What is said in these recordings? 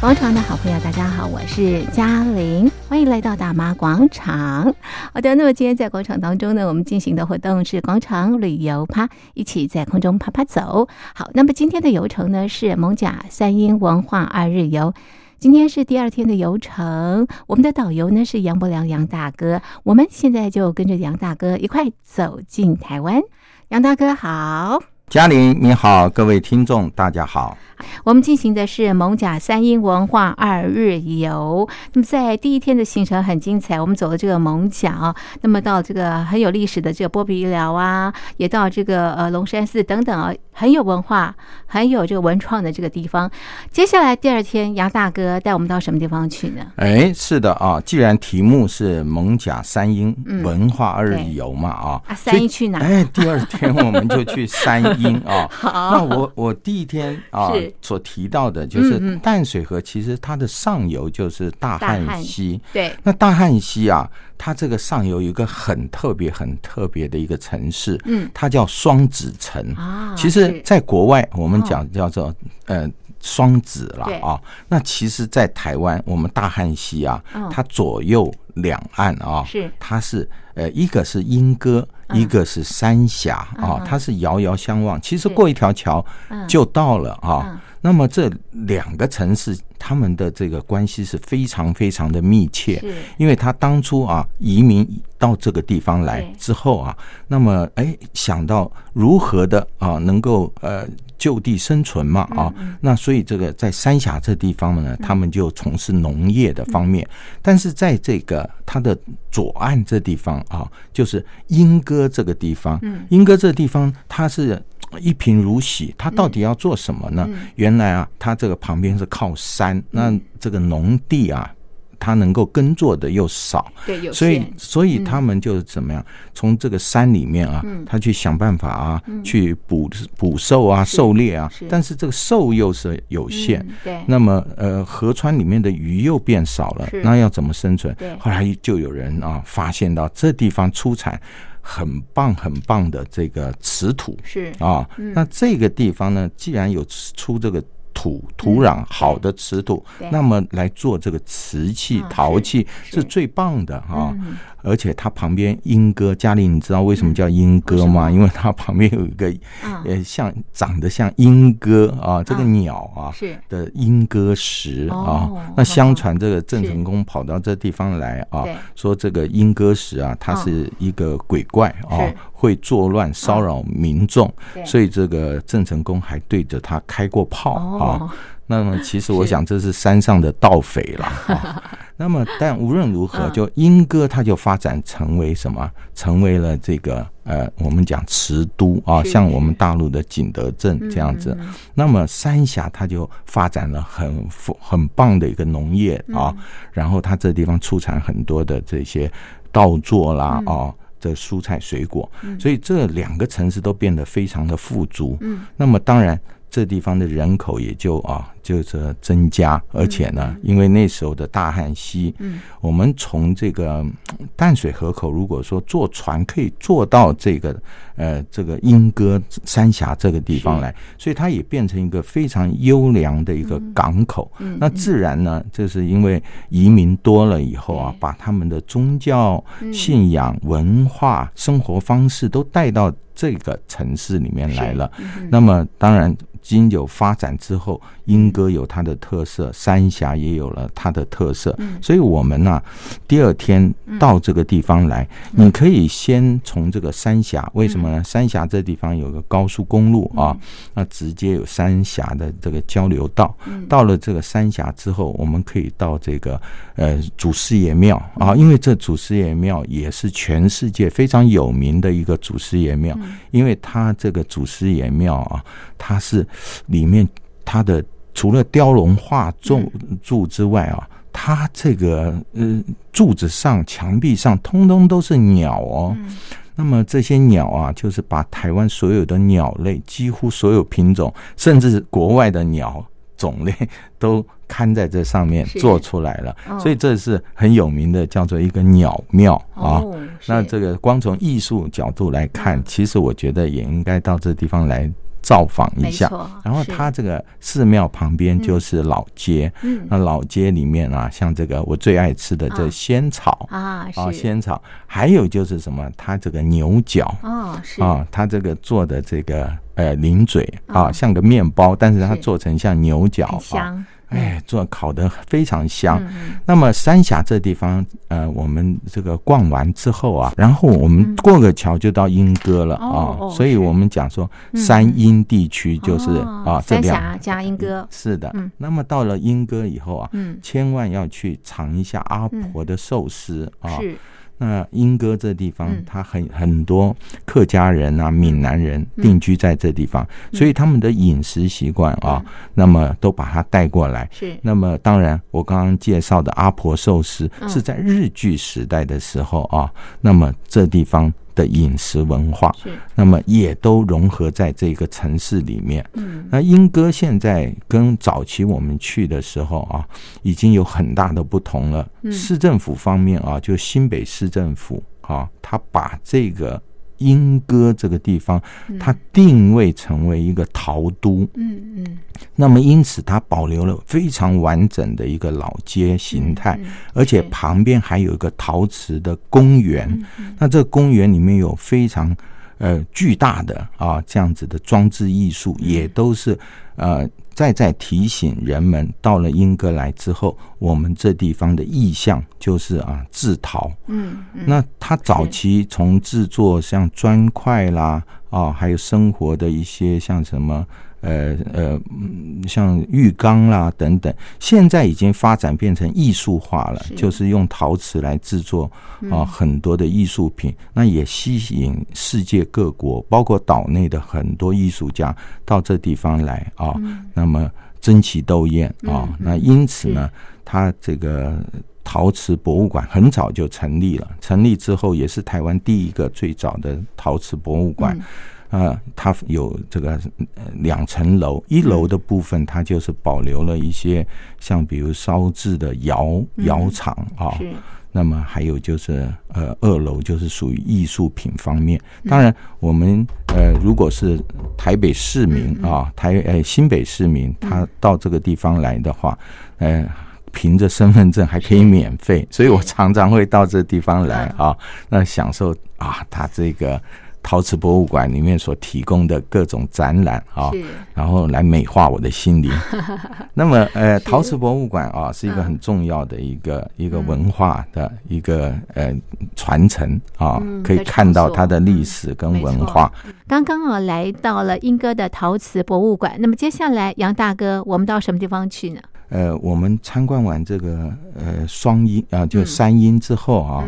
广场的好朋友，大家好，我是嘉玲，欢迎来到大妈广场。好的，那么今天在广场当中呢，我们进行的活动是广场旅游趴，一起在空中趴趴走。好，那么今天的游程呢是艋舺三英文化二日游，今天是第二天的游程，我们的导游呢是杨伯良杨大哥，我们现在就跟着杨大哥一块走进台湾。杨大哥好。嘉玲你好，各位听众大家好。我们进行的是蒙甲三英文化二日游。那么在第一天的行程很精彩，我们走了这个蒙甲啊，那么到这个很有历史的这个波比医疗啊，也到这个呃龙山寺等等啊，很有文化、很有这个文创的这个地方。接下来第二天，杨大哥带我们到什么地方去呢？哎，是的啊，既然题目是蒙甲三英文化二日游嘛啊，啊三英去哪？哎，第二天我们就去三。英啊，好，那我我第一天啊所提到的就是淡水河，其实它的上游就是大汉溪。对，那大汉溪啊，它这个上游有一个很特别、很特别的一个城市，嗯，它叫双子城。啊。其实，在国外我们讲叫做呃双子了啊。那其实，在台湾，我们大汉溪啊，它左右两岸啊，是。它是呃一个是莺歌。一个是三峡啊，它是遥遥相望，其实过一条桥就到了啊。那么这两个城市，他们的这个关系是非常非常的密切，因为他当初啊移民到这个地方来之后啊，那么哎想到如何的啊能够呃。就地生存嘛，啊，那所以这个在三峡这地方呢，他们就从事农业的方面。但是在这个它的左岸这地方啊，就是莺歌这个地方，莺歌这地方它是一贫如洗，他到底要做什么呢？原来啊，他这个旁边是靠山，那这个农地啊。他能够耕作的又少，对，所以所以他们就怎么样？从这个山里面啊，他去想办法啊，去捕捕兽啊，狩猎啊。但是这个兽又是有限，对。那么呃，河川里面的鱼又变少了，那要怎么生存？后来就有人啊，发现到这地方出产很棒很棒的这个瓷土，是啊。那这个地方呢，既然有出这个。土土壤好的瓷土，那么来做这个瓷器、陶器是最棒的啊！而且它旁边莺歌，嘉玲，你知道为什么叫莺歌吗？因为它旁边有一个呃，像长得像莺歌啊，这个鸟啊的莺歌石啊。那相传这个郑成功跑到这地方来啊，说这个莺歌石啊，它是一个鬼怪啊，会作乱骚扰民众，所以这个郑成功还对着他开过炮啊。那么其实我想这是山上的盗匪了啊。那么但无论如何，就莺歌它就发展成为什么？成为了这个呃，我们讲瓷都啊，像我们大陆的景德镇这样子。那么三峡它就发展了很很棒的一个农业啊，然后它这地方出产很多的这些稻作啦啊，这蔬菜水果，所以这两个城市都变得非常的富足。嗯那么当然。这地方的人口也就啊，就是增加，而且呢，因为那时候的大汉溪，嗯，我们从这个淡水河口，如果说坐船可以坐到这个呃这个莺歌三峡这个地方来，所以它也变成一个非常优良的一个港口。那自然呢，这是因为移民多了以后啊，把他们的宗教信仰、文化、生活方式都带到这个城市里面来了。那么当然。经有发展之后，莺歌有它的特色，三峡也有了它的特色，所以我们呢，第二天到这个地方来，你可以先从这个三峡，为什么呢？三峡这地方有个高速公路啊，那直接有三峡的这个交流道。到了这个三峡之后，我们可以到这个呃祖师爷庙啊，因为这祖师爷庙也是全世界非常有名的一个祖师爷庙，因为它这个祖师爷庙啊，它是。里面它的除了雕龙画柱柱之外啊，它这个呃柱子上、墙壁上通通都是鸟哦。那么这些鸟啊，就是把台湾所有的鸟类，几乎所有品种，甚至国外的鸟种类，都看在这上面做出来了。所以这是很有名的，叫做一个鸟庙啊。那这个光从艺术角度来看，其实我觉得也应该到这地方来。造访一下。然后它这个寺庙旁边就是老街，嗯，那老街里面啊，像这个我最爱吃的这仙草啊啊，仙草，还有就是什么，它这个牛角啊，是。啊，它这个做的这个呃零嘴啊，像个面包，但是它做成像牛角啊。哎，做烤的非常香。嗯、那么三峡这地方，呃，我们这个逛完之后啊，然后我们过个桥就到莺歌了、嗯、啊。哦、所以我们讲说，三莺地区就是、嗯、啊，这两三峡加莺歌是的。嗯、那么到了莺歌以后啊，嗯、千万要去尝一下阿婆的寿司、嗯、啊。是。那莺歌这地方，它很很多客家人啊、闽南人定居在这地方，所以他们的饮食习惯啊，那么都把它带过来。是。那么当然，我刚刚介绍的阿婆寿司是在日据时代的时候啊，那么这地方。的饮食文化，是，那么也都融合在这个城市里面。嗯，那莺歌现在跟早期我们去的时候啊，已经有很大的不同了。嗯，市政府方面啊，就新北市政府啊，他把这个。莺歌这个地方，它定位成为一个陶都，嗯嗯，那么因此它保留了非常完整的一个老街形态，而且旁边还有一个陶瓷的公园，那这个公园里面有非常呃巨大的啊这样子的装置艺术，也都是呃。再再提醒人们，到了英格兰之后，我们这地方的意象就是啊，制陶。嗯，那他早期从制作像砖块啦，啊，还有生活的一些像什么。呃呃，像浴缸啦等等，现在已经发展变成艺术化了，是就是用陶瓷来制作啊很多的艺术品，嗯、那也吸引世界各国，包括岛内的很多艺术家到这地方来啊，嗯、那么争奇斗艳啊，嗯、那因此呢，是它这个陶瓷博物馆很早就成立了，成立之后也是台湾第一个最早的陶瓷博物馆。嗯啊，它有这个两层楼，一楼的部分它就是保留了一些像比如烧制的窑窑厂啊，那么还有就是呃二楼就是属于艺术品方面。当然，我们呃如果是台北市民啊，台呃新北市民，他到这个地方来的话，呃凭着身份证还可以免费，所以我常常会到这个地方来啊，那享受啊他这个。陶瓷博物馆里面所提供的各种展览啊，然后来美化我的心灵。那么，呃，陶瓷博物馆啊，是一个很重要的一个一个文化的一个呃传承啊，可以看到它的历史跟文化。刚刚啊，来到了英哥的陶瓷博物馆，那么接下来杨大哥，我们到什么地方去呢？呃，我们参观完这个呃双莺啊，就三莺之后啊，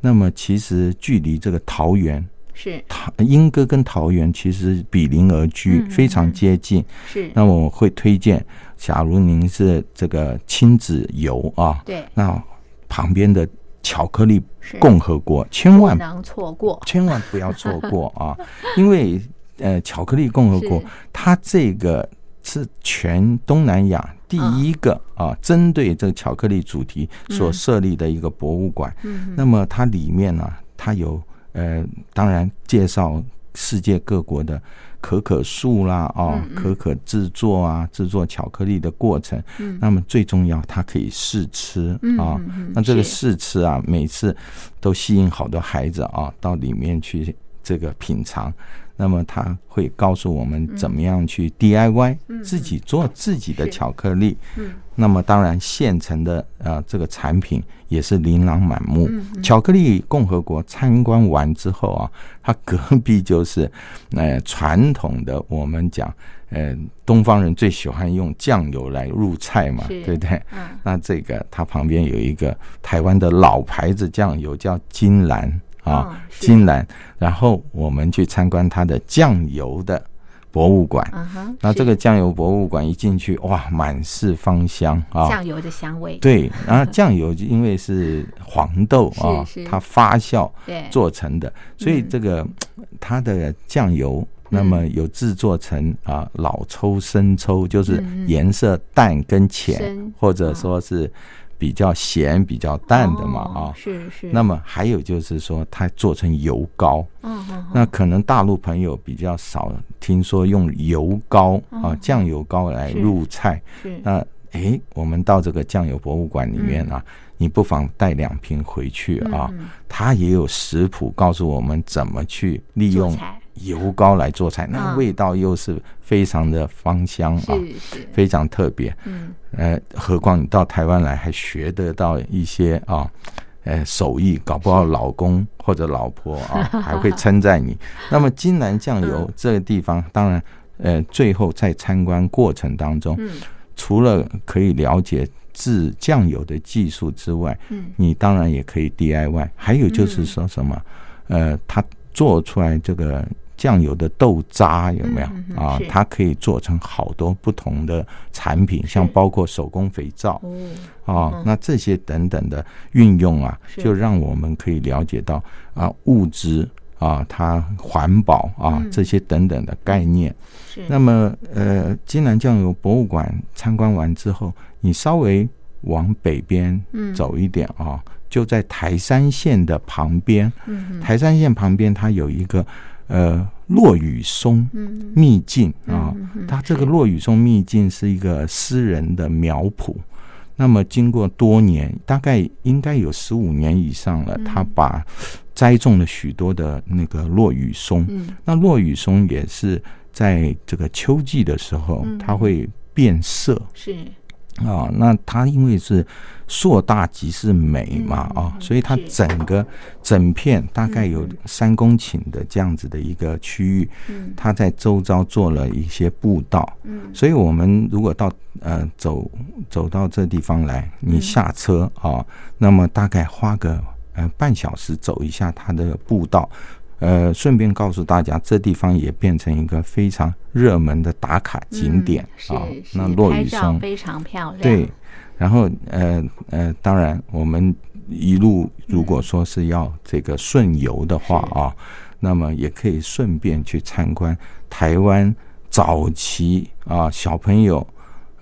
那么其实距离这个桃园。是。桃莺歌跟桃园其实比邻而居，嗯、非常接近。是，那我会推荐，假如您是这个亲子游啊，对，那旁边的巧克力共和国，千万不能错过，千万不要错过啊！因为呃，巧克力共和国它这个是全东南亚第一个啊，针对这个巧克力主题所设立的一个博物馆。嗯，那么它里面呢、啊，它有。呃，当然介绍世界各国的可可树啦，哦，可可制作啊，制作巧克力的过程。嗯，那么最重要，它可以试吃啊。那这个试吃啊，每次都吸引好多孩子啊到里面去这个品尝。那么他会告诉我们怎么样去 DIY 自己做自己的巧克力。嗯，那么当然现成的呃这个产品也是琳琅满目。巧克力共和国参观完之后啊，它隔壁就是呃传统的我们讲呃东方人最喜欢用酱油来入菜嘛，对不对？那这个它旁边有一个台湾的老牌子酱油叫金兰。啊，金兰，然后我们去参观它的酱油的博物馆。那这个酱油博物馆一进去，哇，满是芳香啊，酱油的香味。对，然后酱油因为是黄豆啊，它发酵做成的，所以这个它的酱油，那么有制作成啊老抽、生抽，就是颜色淡跟浅，或者说是。比较咸、比较淡的嘛啊、哦，是是。那么还有就是说，它做成油糕，嗯嗯。那可能大陆朋友比较少听说用油糕啊，酱油膏来入菜。是。那哎，我们到这个酱油博物馆里面啊，你不妨带两瓶回去啊，它也有食谱告诉我们怎么去利用。油膏来做菜，那味道又是非常的芳香啊，非常特别。嗯，呃，何况你到台湾来还学得到一些啊，呃，手艺，搞不好老公 或者老婆啊 还会称赞你。那么金兰酱油这个地方，当然，呃，最后在参观过程当中，除了可以了解制酱油的技术之外，嗯，你当然也可以 DIY。还有就是说什么，呃，他做出来这个。酱油的豆渣有没有啊？它可以做成好多不同的产品，像包括手工肥皂啊，那这些等等的运用啊，就让我们可以了解到啊，物质啊，它环保啊，这些等等的概念。那么呃，金兰酱油博物馆参观完之后，你稍微往北边走一点啊，就在台山县的旁边。台山县旁边它有一个。呃，落雨松秘境啊，它这个落雨松秘境是一个私人的苗圃。那么经过多年，大概应该有十五年以上了，他把栽种了许多的那个落雨松。那落雨松也是在这个秋季的时候，它会变色。是。啊，那它因为是硕大即是美嘛，啊，所以它整个整片大概有三公顷的这样子的一个区域，它在周遭做了一些步道，所以我们如果到呃走走到这地方来，你下车啊，那么大概花个呃半小时走一下它的步道。呃，顺便告诉大家，这地方也变成一个非常热门的打卡景点啊。那落雨声非常漂亮。对，然后呃呃，当然我们一路如果说是要这个顺游的话啊，那么也可以顺便去参观台湾早期啊小朋友。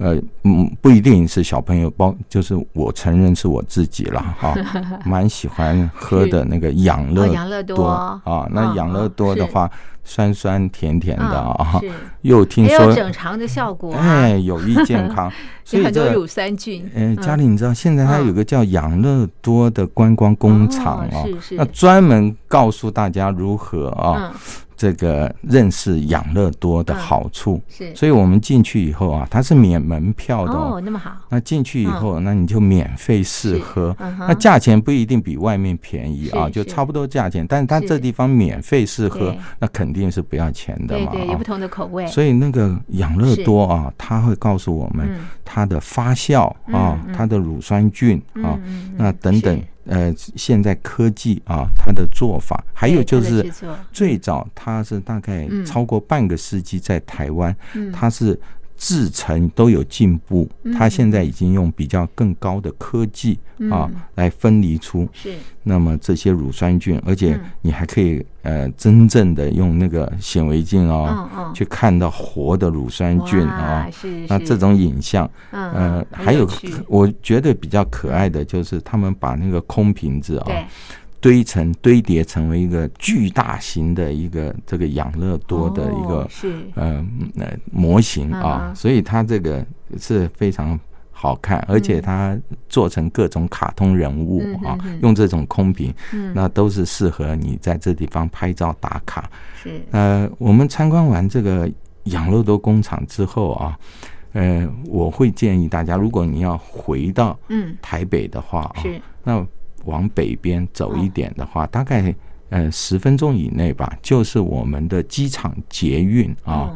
呃，嗯，不一定是小朋友包，就是我承认是我自己了哈，蛮喜欢喝的那个养乐养乐多啊，那养乐多的话，酸酸甜甜的啊，又听说有整肠的效果，哎，有益健康，所以很多乳酸菌。嗯，家里，你知道现在它有个叫养乐多的观光工厂啊，那专门告诉大家如何啊。这个认识养乐多的好处是，所以我们进去以后啊，它是免门票的哦，那么好。那进去以后，那你就免费试喝，那价钱不一定比外面便宜啊，就差不多价钱。但是它这地方免费试喝，那肯定是不要钱的嘛。对对，有不同的口味。所以那个养乐多啊，它会告诉我们它的发酵啊，它的乳酸菌啊，那等等。呃，现在科技啊，它的做法，还有就是最早它是大概超过半个世纪在台湾，它是。制成都有进步，它现在已经用比较更高的科技啊来分离出是。那么这些乳酸菌，而且你还可以呃真正的用那个显微镜哦去看到活的乳酸菌啊，那这种影像呃还有我觉得比较可爱的就是他们把那个空瓶子啊。堆成堆叠成为一个巨大型的一个这个养乐多的一个呃呃模型啊，所以它这个是非常好看，而且它做成各种卡通人物啊，用这种空瓶，那都是适合你在这地方拍照打卡。是。呃，我们参观完这个养乐多工厂之后啊，呃，我会建议大家，如果你要回到嗯。台北的话啊，那。往北边走一点的话，大概呃十分钟以内吧，就是我们的机场捷运啊，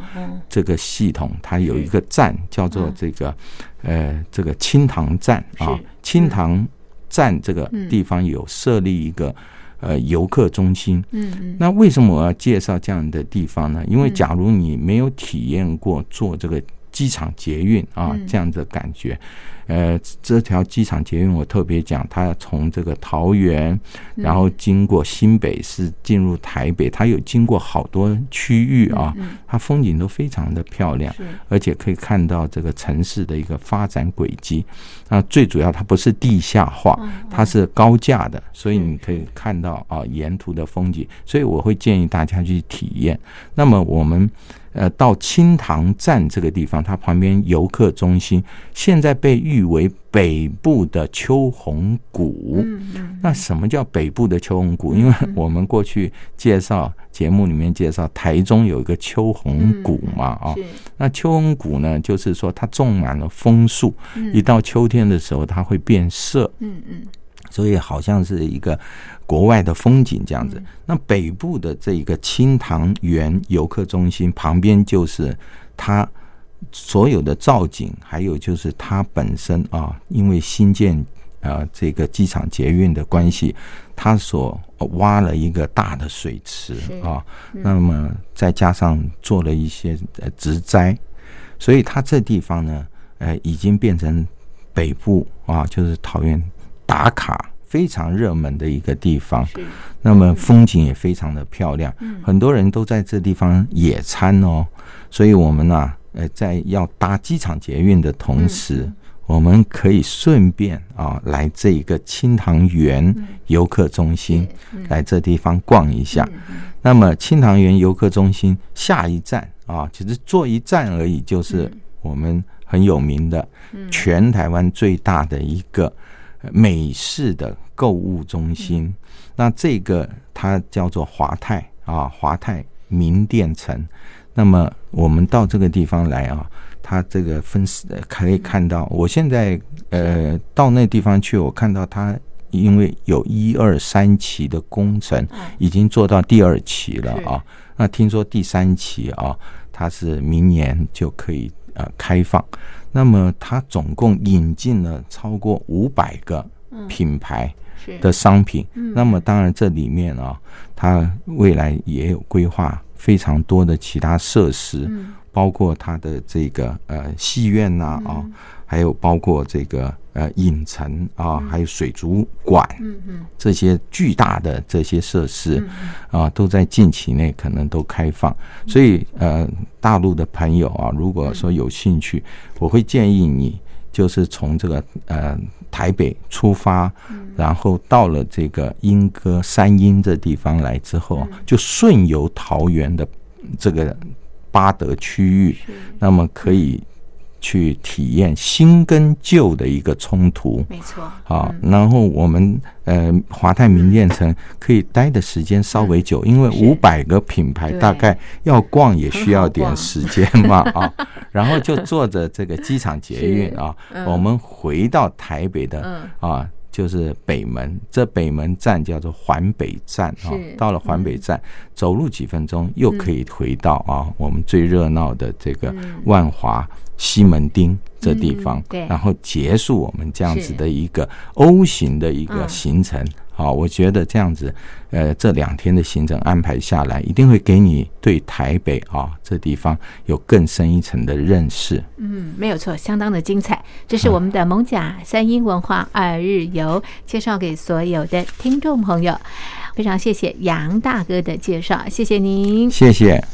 这个系统它有一个站叫做这个呃这个清塘站啊，清塘站这个地方有设立一个呃游客中心。嗯，那为什么我要介绍这样的地方呢？因为假如你没有体验过坐这个。机场捷运啊这样的感觉。呃，这条机场捷运我特别讲，它从这个桃园，然后经过新北市进入台北，它有经过好多区域啊，它风景都非常的漂亮，而且可以看到这个城市的一个发展轨迹。那最主要，它不是地下化，它是高架的，所以你可以看到啊沿途的风景。所以我会建议大家去体验。那么我们。呃，到清塘站这个地方，它旁边游客中心现在被誉为北部的秋红谷。那什么叫北部的秋红谷？因为我们过去介绍节目里面介绍，台中有一个秋红谷嘛，啊，那秋红谷呢，就是说它种满了枫树，一到秋天的时候，它会变色。嗯嗯。所以好像是一个国外的风景这样子。那北部的这一个清塘园游客中心旁边，就是它所有的造景，还有就是它本身啊，因为新建啊这个机场捷运的关系，它所挖了一个大的水池啊。那么再加上做了一些呃植栽，所以它这地方呢，呃，已经变成北部啊，就是桃园。打卡非常热门的一个地方，那么风景也非常的漂亮，很多人都在这地方野餐哦。所以，我们呢，呃，在要搭机场捷运的同时，我们可以顺便啊，来这一个清塘园游客中心，来这地方逛一下。那么，清塘园游客中心下一站啊，其实坐一站而已，就是我们很有名的全台湾最大的一个。美式的购物中心，那这个它叫做华泰啊，华泰名店城。那么我们到这个地方来啊，它这个分可以看到，我现在呃到那地方去，我看到它因为有一二三期的工程，已经做到第二期了啊。那听说第三期啊，它是明年就可以呃开放。那么它总共引进了超过五百个品牌的商品。那么当然这里面啊，它未来也有规划非常多的其他设施，包括它的这个呃戏院呐啊，还有包括这个。呃，影城啊，还有水族馆，这些巨大的这些设施啊，都在近期内可能都开放。所以，呃，大陆的朋友啊，如果说有兴趣，我会建议你，就是从这个呃台北出发，然后到了这个莺歌三莺这地方来之后，就顺游桃园的这个巴德区域，那么可以。去体验新跟旧的一个冲突，没错。啊，然后我们呃华泰名店城可以待的时间稍微久，因为五百个品牌大概要逛也需要点时间嘛啊。然后就坐着这个机场捷运 啊，我们回到台北的啊。就是北门，这北门站叫做环北站啊。到了环北站，走路几分钟又可以回到啊我们最热闹的这个万华西门町这地方，然后结束我们这样子的一个 O 型的一个行程。好，我觉得这样子，呃，这两天的行程安排下来，一定会给你对台北啊这地方有更深一层的认识。嗯，没有错，相当的精彩。这是我们的蒙甲三英文化二日游，介绍给所有的听众朋友。非常谢谢杨大哥的介绍，谢谢您，谢谢。